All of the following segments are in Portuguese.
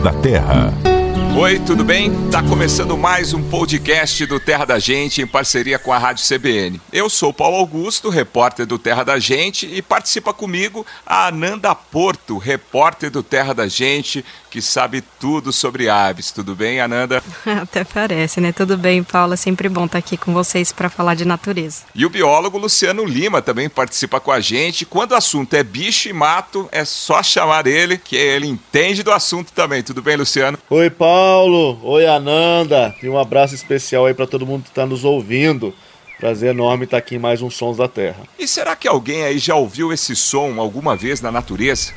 Da Terra. Oi, tudo bem? Tá começando mais um podcast do Terra da Gente em parceria com a Rádio CBN. Eu sou Paulo Augusto, repórter do Terra da Gente, e participa comigo a Ananda Porto, repórter do Terra da Gente, que sabe tudo sobre aves. Tudo bem, Ananda? Até parece, né? Tudo bem, Paulo. É sempre bom estar aqui com vocês para falar de natureza. E o biólogo Luciano Lima também participa com a gente. Quando o assunto é bicho e mato, é só chamar ele, que ele entende do assunto também. Tudo bem, Luciano? Oi, Paulo. Oi, Ananda. E um abraço especial aí para todo mundo que está nos ouvindo. Prazer enorme estar aqui em mais um Sons da Terra. E será que alguém aí já ouviu esse som alguma vez na natureza?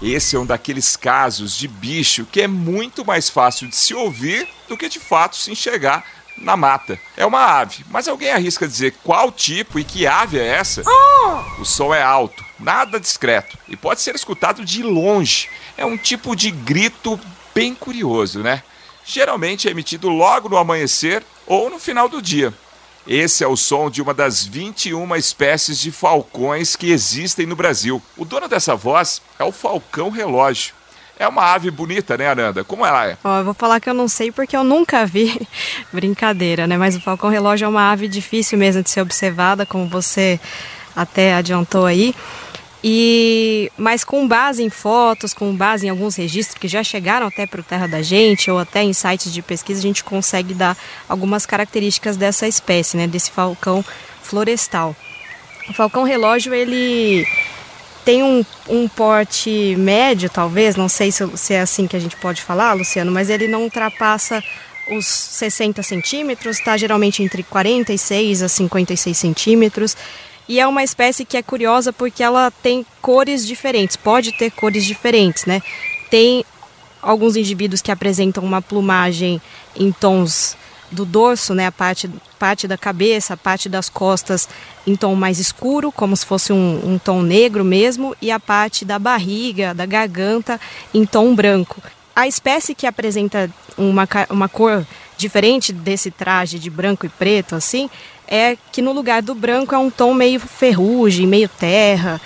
Esse é um daqueles casos de bicho que é muito mais fácil de se ouvir do que de fato se enxergar na mata. É uma ave, mas alguém arrisca dizer qual tipo e que ave é essa? O som é alto, nada discreto e pode ser escutado de longe. É um tipo de grito bem curioso, né? Geralmente é emitido logo no amanhecer ou no final do dia. Esse é o som de uma das 21 espécies de falcões que existem no Brasil. O dono dessa voz é o falcão relógio. É uma ave bonita, né, Ananda? Como ela é? Ó, eu vou falar que eu não sei porque eu nunca vi. Brincadeira, né? Mas o falcão relógio é uma ave difícil mesmo de ser observada, como você até adiantou aí. E mas com base em fotos, com base em alguns registros que já chegaram até para o Terra da Gente ou até em sites de pesquisa, a gente consegue dar algumas características dessa espécie, né, desse falcão florestal. O falcão relógio ele tem um, um porte médio, talvez, não sei se, se é assim que a gente pode falar, Luciano, mas ele não ultrapassa os 60 centímetros, está geralmente entre 46 a 56 centímetros. E é uma espécie que é curiosa porque ela tem cores diferentes, pode ter cores diferentes, né? Tem alguns indivíduos que apresentam uma plumagem em tons do dorso, né, a parte, parte da cabeça, a parte das costas em tom mais escuro, como se fosse um, um tom negro mesmo, e a parte da barriga, da garganta em tom branco. A espécie que apresenta uma, uma cor diferente desse traje de branco e preto, assim, é que no lugar do branco é um tom meio ferrugem, meio terra,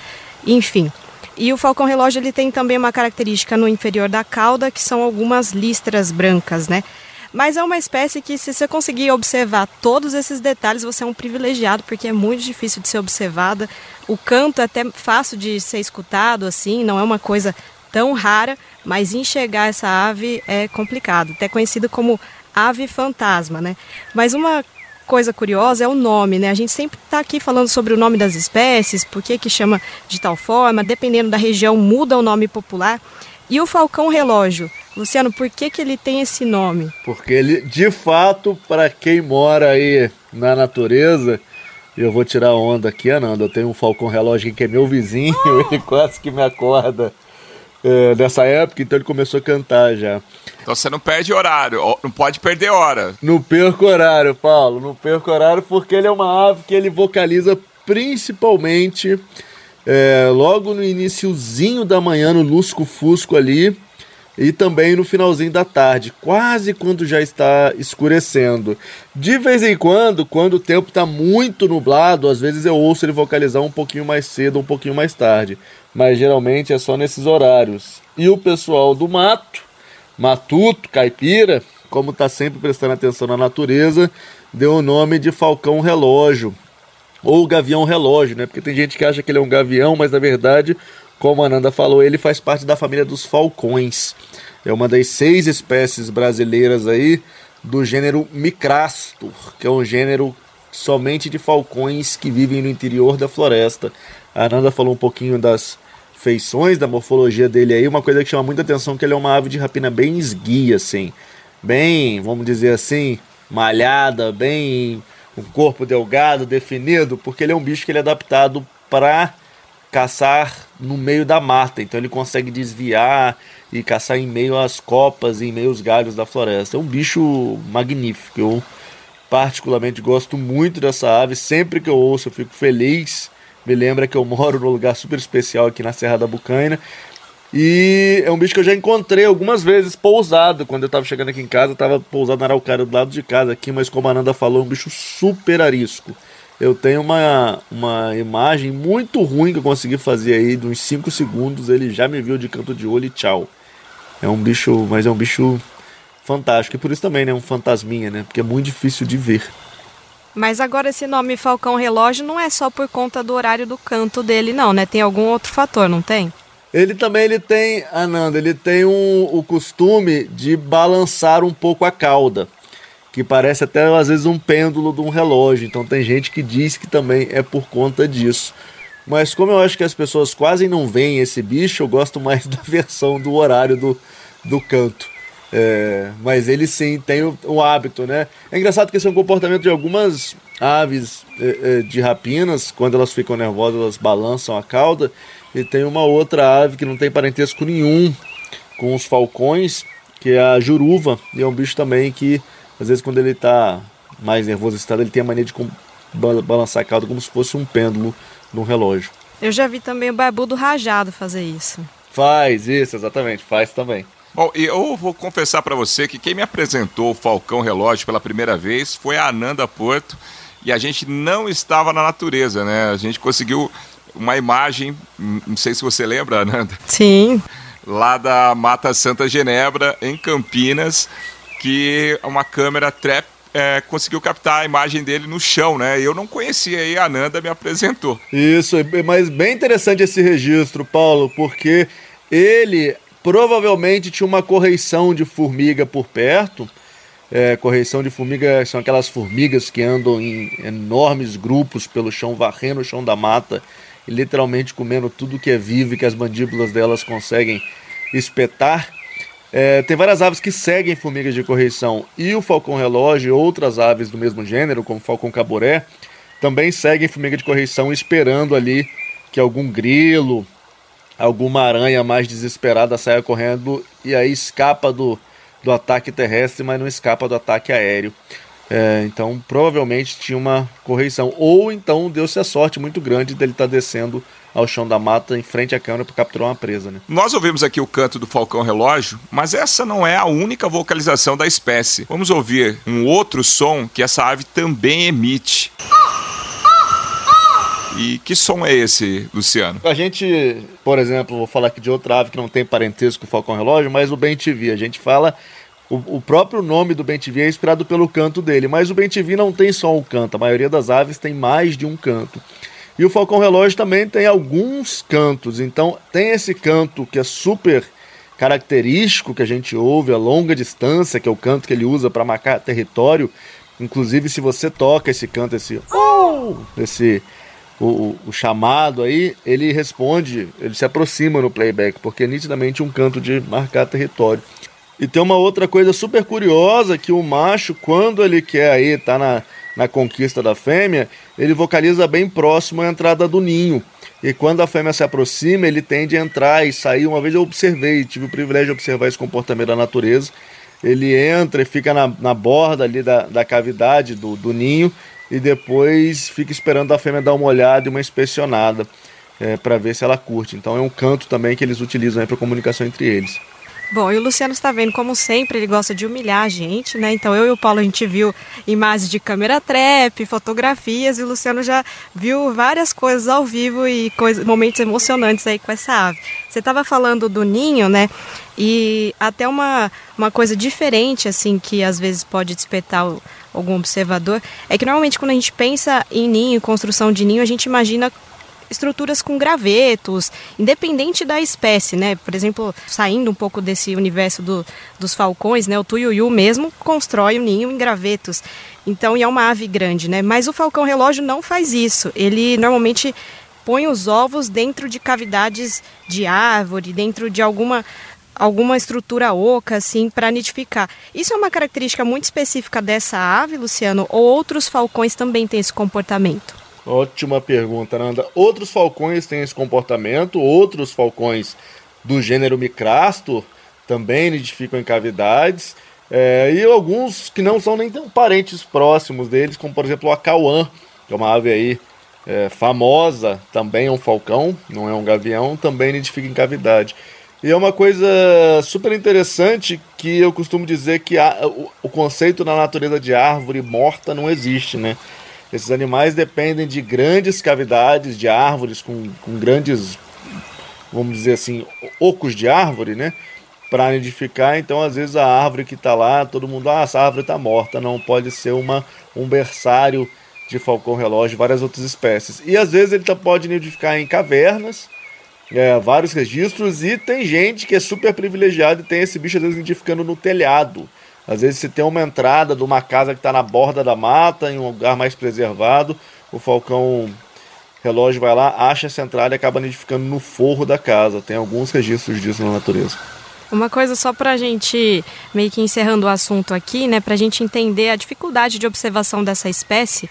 enfim. E o falcão relógio ele tem também uma característica no inferior da cauda, que são algumas listras brancas, né? Mas é uma espécie que, se você conseguir observar todos esses detalhes, você é um privilegiado, porque é muito difícil de ser observada. O canto é até fácil de ser escutado, assim, não é uma coisa tão rara, mas enxergar essa ave é complicado. Até conhecida como ave fantasma, né? Mas uma coisa curiosa é o nome, né? A gente sempre está aqui falando sobre o nome das espécies, por que, que chama de tal forma, dependendo da região muda o nome popular. E o falcão relógio, Luciano, por que, que ele tem esse nome? Porque ele, de fato, para quem mora aí na natureza, eu vou tirar onda aqui, Ananda. Eu tenho um falcão relógio que é meu vizinho, ele quase que me acorda é, dessa época, então ele começou a cantar já. Então você não perde horário, não pode perder hora. Não perco horário, Paulo, não perco horário porque ele é uma ave que ele vocaliza principalmente é, logo no iniciozinho da manhã, no lusco-fusco ali, e também no finalzinho da tarde, quase quando já está escurecendo. De vez em quando, quando o tempo está muito nublado, às vezes eu ouço ele vocalizar um pouquinho mais cedo, um pouquinho mais tarde, mas geralmente é só nesses horários. E o pessoal do mato, matuto, caipira, como está sempre prestando atenção na natureza, deu o nome de falcão relógio ou gavião relógio, né? Porque tem gente que acha que ele é um gavião, mas na verdade como a Ananda falou, ele faz parte da família dos falcões. É uma das seis espécies brasileiras aí do gênero Micrastor, que é um gênero somente de falcões que vivem no interior da floresta. A Ananda falou um pouquinho das feições, da morfologia dele aí. Uma coisa que chama muita atenção é que ele é uma ave de rapina bem esguia, assim. Bem, vamos dizer assim, malhada, bem um corpo delgado, definido, porque ele é um bicho que ele é adaptado para caçar no meio da mata, então ele consegue desviar e caçar em meio às copas, em meio aos galhos da floresta. É um bicho magnífico. Eu particularmente gosto muito dessa ave. Sempre que eu ouço, eu fico feliz. Me lembra que eu moro num lugar super especial aqui na Serra da Bucaina. E é um bicho que eu já encontrei algumas vezes pousado. Quando eu estava chegando aqui em casa, estava pousado na araucária do lado de casa aqui, mas como a Ananda falou, é um bicho super arisco eu tenho uma, uma imagem muito ruim que eu consegui fazer aí, de uns 5 segundos, ele já me viu de canto de olho e tchau. É um bicho, mas é um bicho fantástico. E por isso também, né? Um fantasminha, né? Porque é muito difícil de ver. Mas agora esse nome Falcão Relógio não é só por conta do horário do canto dele, não, né? Tem algum outro fator, não tem? Ele também ele tem, Ananda, ele tem um, o costume de balançar um pouco a cauda, que parece até às vezes um pêndulo de um relógio. Então tem gente que diz que também é por conta disso. Mas como eu acho que as pessoas quase não veem esse bicho, eu gosto mais da versão do horário do, do canto. É, mas ele sim tem o, o, hábito, né? É engraçado que esse é um comportamento de algumas aves é, é, de rapinas, quando elas ficam nervosas, elas balançam a cauda. E tem uma outra ave que não tem parentesco nenhum com os falcões, que é a juruva. E é um bicho também que, às vezes, quando ele está mais nervoso, estado, ele tem a mania de balançar a cauda como se fosse um pêndulo num relógio. Eu já vi também o barbudo rajado fazer isso. Faz isso, exatamente, faz também. Bom, eu vou confessar para você que quem me apresentou o Falcão Relógio pela primeira vez foi a Ananda Porto e a gente não estava na natureza, né? A gente conseguiu uma imagem, não sei se você lembra, Ananda. Sim. Lá da Mata Santa Genebra, em Campinas, que uma câmera trap é, conseguiu captar a imagem dele no chão, né? Eu não conhecia e a Ananda me apresentou. Isso, mas bem interessante esse registro, Paulo, porque ele provavelmente tinha uma correição de formiga por perto. É, correição de formiga são aquelas formigas que andam em enormes grupos pelo chão, varrendo o chão da mata e literalmente comendo tudo que é vivo e que as mandíbulas delas conseguem espetar. É, tem várias aves que seguem formigas de correição e o falcão relógio e outras aves do mesmo gênero, como o falcão caboré, também seguem formiga de correição esperando ali que algum grilo alguma aranha mais desesperada saia correndo e aí escapa do, do ataque terrestre, mas não escapa do ataque aéreo. É, então provavelmente tinha uma correção. Ou então deu-se a sorte muito grande dele estar tá descendo ao chão da mata em frente à câmera para capturar uma presa. Né? Nós ouvimos aqui o canto do falcão relógio, mas essa não é a única vocalização da espécie. Vamos ouvir um outro som que essa ave também emite. E que som é esse, Luciano? A gente, por exemplo, vou falar aqui de outra ave que não tem parentesco com o falcão relógio, mas o bem TV. A gente fala o, o, próprio nome do bem-te-vi é inspirado pelo canto dele, mas o bem-te-vi não tem só um canto, a maioria das aves tem mais de um canto. E o falcão relógio também tem alguns cantos, então tem esse canto que é super característico que a gente ouve a longa distância, que é o canto que ele usa para marcar território. Inclusive, se você toca esse canto, esse oh, esse o, o, chamado aí, ele responde, ele se aproxima no playback, porque é nitidamente um canto de marcar território. E tem uma outra coisa super curiosa que o macho, quando ele quer aí tá na, na conquista da fêmea, ele vocaliza bem próximo à entrada do ninho. E quando a fêmea se aproxima, ele tende a entrar e sair. Uma vez eu observei, tive o privilégio de observar esse comportamento da natureza. Ele entra e fica na, na borda ali da, da cavidade do, do ninho e depois fica esperando a fêmea dar uma olhada e uma inspecionada é, para ver se ela curte. Então é um canto também que eles utilizam para comunicação entre eles. Bom, e o Luciano está vendo, como sempre, ele gosta de humilhar a gente, né? Então eu e o Paulo a gente viu imagens de câmera trap, fotografias, e o Luciano já viu várias coisas ao vivo e coisas, momentos emocionantes aí com essa ave. Você estava falando do ninho, né? E até uma, uma coisa diferente, assim, que às vezes pode despertar o, algum observador, é que normalmente quando a gente pensa em ninho, construção de ninho, a gente imagina estruturas com gravetos, independente da espécie, né? Por exemplo, saindo um pouco desse universo do, dos falcões, né? O tuiuiu mesmo constrói o um ninho em gravetos. Então, e é uma ave grande, né? Mas o falcão relógio não faz isso. Ele normalmente põe os ovos dentro de cavidades de árvore, dentro de alguma alguma estrutura oca assim para nidificar. Isso é uma característica muito específica dessa ave, Luciano, ou outros falcões também têm esse comportamento? Ótima pergunta, Nanda. Outros falcões têm esse comportamento, outros falcões do gênero Micrastor também nidificam em cavidades, é, e alguns que não são nem tão parentes próximos deles, como por exemplo o acauã, que é uma ave aí é, famosa, também é um falcão, não é um gavião, também nidifica em cavidade. E é uma coisa super interessante que eu costumo dizer que a, o, o conceito na natureza de árvore morta não existe, né? Esses animais dependem de grandes cavidades de árvores com, com grandes, vamos dizer assim, ocos de árvore, né? para nidificar, então às vezes a árvore que está lá, todo mundo, ah, essa árvore está morta, não pode ser uma, um berçário de falcão relógio, várias outras espécies. E às vezes ele tá, pode nidificar em cavernas, é, vários registros, e tem gente que é super privilegiada e tem esse bicho às vezes nidificando no telhado. Às vezes, se tem uma entrada de uma casa que está na borda da mata, em um lugar mais preservado, o falcão relógio vai lá, acha essa entrada e acaba nidificando no forro da casa. Tem alguns registros disso na natureza. Uma coisa só para a gente, meio que encerrando o assunto aqui, né, para a gente entender a dificuldade de observação dessa espécie,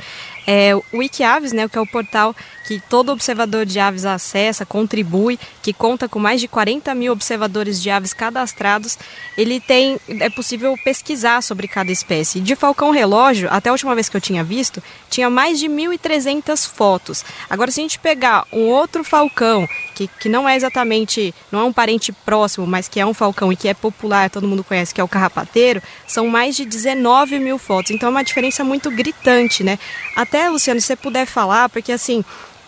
é, o Wikiaves, né, que é o portal que todo observador de aves acessa, contribui, que conta com mais de 40 mil observadores de aves cadastrados, ele tem, é possível pesquisar sobre cada espécie. De falcão relógio, até a última vez que eu tinha visto, tinha mais de 1.300 fotos. Agora, se a gente pegar um outro falcão, que, que não é exatamente, não é um parente próximo, mas que é um falcão e que é popular, todo mundo conhece, que é o carrapateiro, são mais de 19 mil fotos. Então é uma diferença muito gritante, né? Até, Luciano, se você puder falar, porque assim,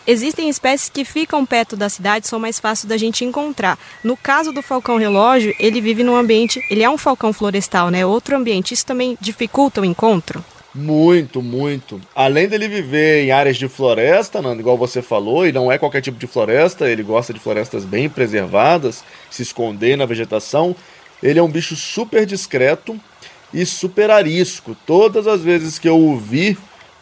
Existem espécies que ficam perto da cidade, são mais fáceis da gente encontrar. No caso do falcão relógio, ele vive num ambiente, ele é um falcão florestal, né? Outro ambiente. Isso também dificulta o encontro? Muito, muito. Além dele viver em áreas de floresta, Nando, igual você falou, e não é qualquer tipo de floresta, ele gosta de florestas bem preservadas, se esconder na vegetação. Ele é um bicho super discreto e super arisco. Todas as vezes que eu o vi,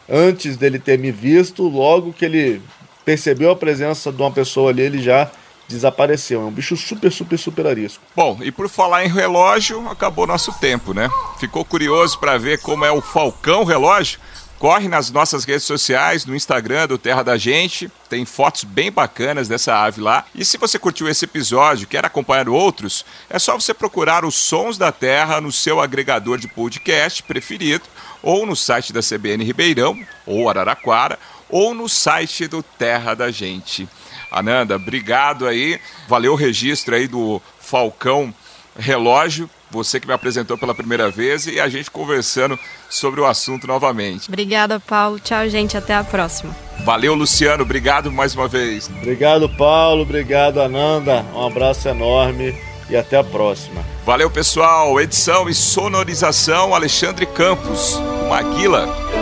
antes dele ter me visto, logo que ele percebeu a presença de uma pessoa ali, ele já desapareceu. É um bicho super, super, super arisco. Bom, e por falar em relógio, acabou nosso tempo, né? Ficou curioso para ver como é o Falcão Relógio? Corre nas nossas redes sociais, no Instagram do Terra da Gente, tem fotos bem bacanas dessa ave lá. E se você curtiu esse episódio, quer acompanhar outros, é só você procurar os Sons da Terra no seu agregador de podcast preferido, ou no site da CBN Ribeirão, ou Araraquara, ou no site do Terra da Gente. Ananda, obrigado aí. Valeu o registro aí do Falcão Relógio, você que me apresentou pela primeira vez e a gente conversando sobre o assunto novamente. Obrigada, Paulo. Tchau, gente. Até a próxima. Valeu, Luciano. Obrigado mais uma vez. Obrigado, Paulo. Obrigado, Ananda. Um abraço enorme e até a próxima. Valeu, pessoal. Edição e sonorização Alexandre Campos, Maguila.